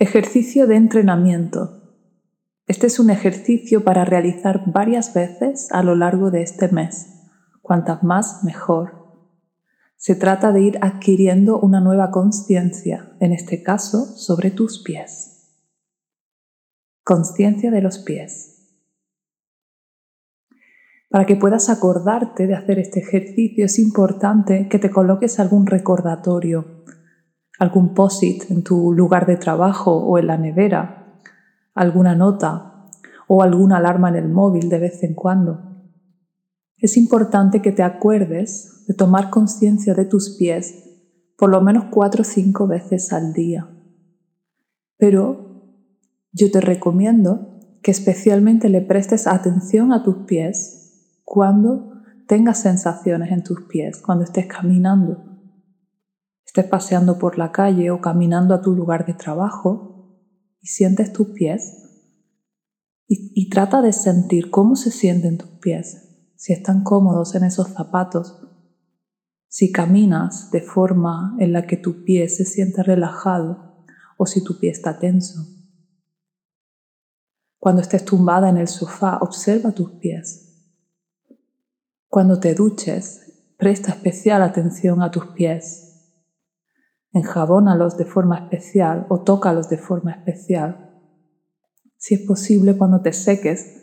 Ejercicio de entrenamiento. Este es un ejercicio para realizar varias veces a lo largo de este mes. Cuantas más, mejor. Se trata de ir adquiriendo una nueva conciencia, en este caso sobre tus pies. Conciencia de los pies. Para que puedas acordarte de hacer este ejercicio es importante que te coloques algún recordatorio, algún post-it en tu lugar de trabajo o en la nevera, alguna nota o alguna alarma en el móvil de vez en cuando. Es importante que te acuerdes de tomar conciencia de tus pies por lo menos cuatro o cinco veces al día. Pero yo te recomiendo que especialmente le prestes atención a tus pies cuando tengas sensaciones en tus pies, cuando estés caminando, estés paseando por la calle o caminando a tu lugar de trabajo y sientes tus pies y, trata de sentir cómo se sienten tus pies, si están cómodos en esos zapatos, si caminas de forma en la que tu pie se siente relajado o si tu pie está tenso. Cuando estés tumbada en el sofá, observa tus pies cuando te duches, presta especial atención a tus pies. Enjabónalos de forma especial o tócalos de forma especial. Si es posible, cuando te seques,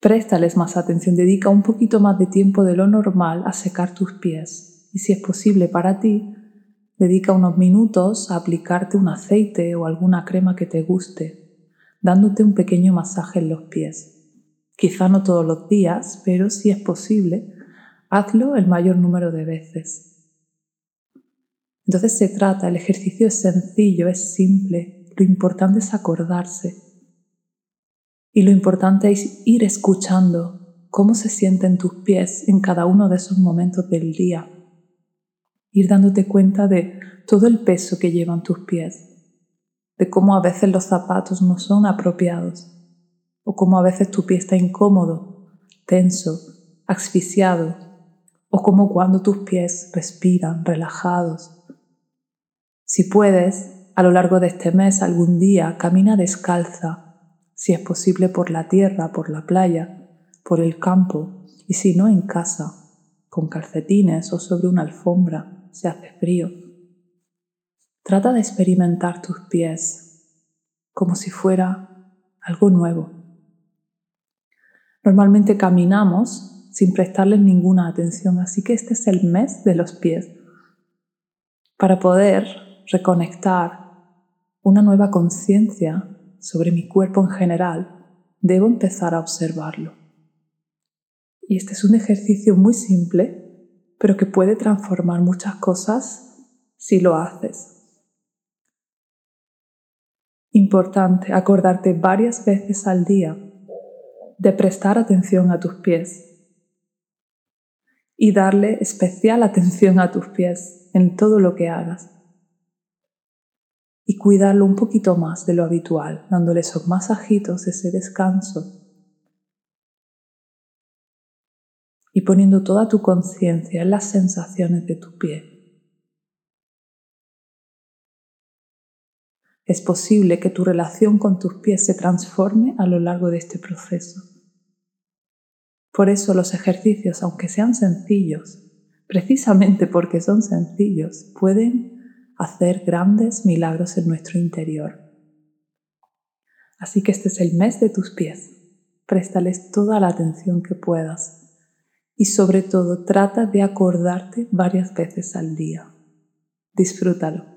préstales más atención, dedica un poquito más de tiempo de lo normal a secar tus pies. Y si es posible para ti, dedica unos minutos a aplicarte un aceite o alguna crema que te guste, dándote un pequeño masaje en los pies. Quizá no todos los días, pero si es posible, hazlo el mayor número de veces. Entonces se trata, el ejercicio es sencillo, es simple, lo importante es acordarse. Y lo importante es ir escuchando cómo se sienten tus pies en cada uno de esos momentos del día. Ir dándote cuenta de todo el peso que llevan tus pies, de cómo a veces los zapatos no son apropiados o como a veces tu pie está incómodo, tenso, asfixiado, o como cuando tus pies respiran relajados. Si puedes, a lo largo de este mes algún día camina descalza, si es posible por la tierra, por la playa, por el campo, y si no en casa, con calcetines o sobre una alfombra, si hace frío. Trata de experimentar tus pies como si fuera algo nuevo. Normalmente caminamos sin prestarles ninguna atención, así que este es el mes de los pies. Para poder reconectar una nueva conciencia sobre mi cuerpo en general, debo empezar a observarlo. Y este es un ejercicio muy simple, pero que puede transformar muchas cosas si lo haces. Importante acordarte varias veces al día de prestar atención a tus pies y darle especial atención a tus pies en todo lo que hagas. Y cuidarlo un poquito más de lo habitual, dándole esos masajitos, ese descanso. Y poniendo toda tu conciencia en las sensaciones de tu pie. Es posible que tu relación con tus pies se transforme a lo largo de este proceso. Por eso los ejercicios, aunque sean sencillos, precisamente porque son sencillos, pueden hacer grandes milagros en nuestro interior. Así que este es el mes de tus pies. Préstales toda la atención que puedas y sobre todo trata de acordarte varias veces al día. Disfrútalo.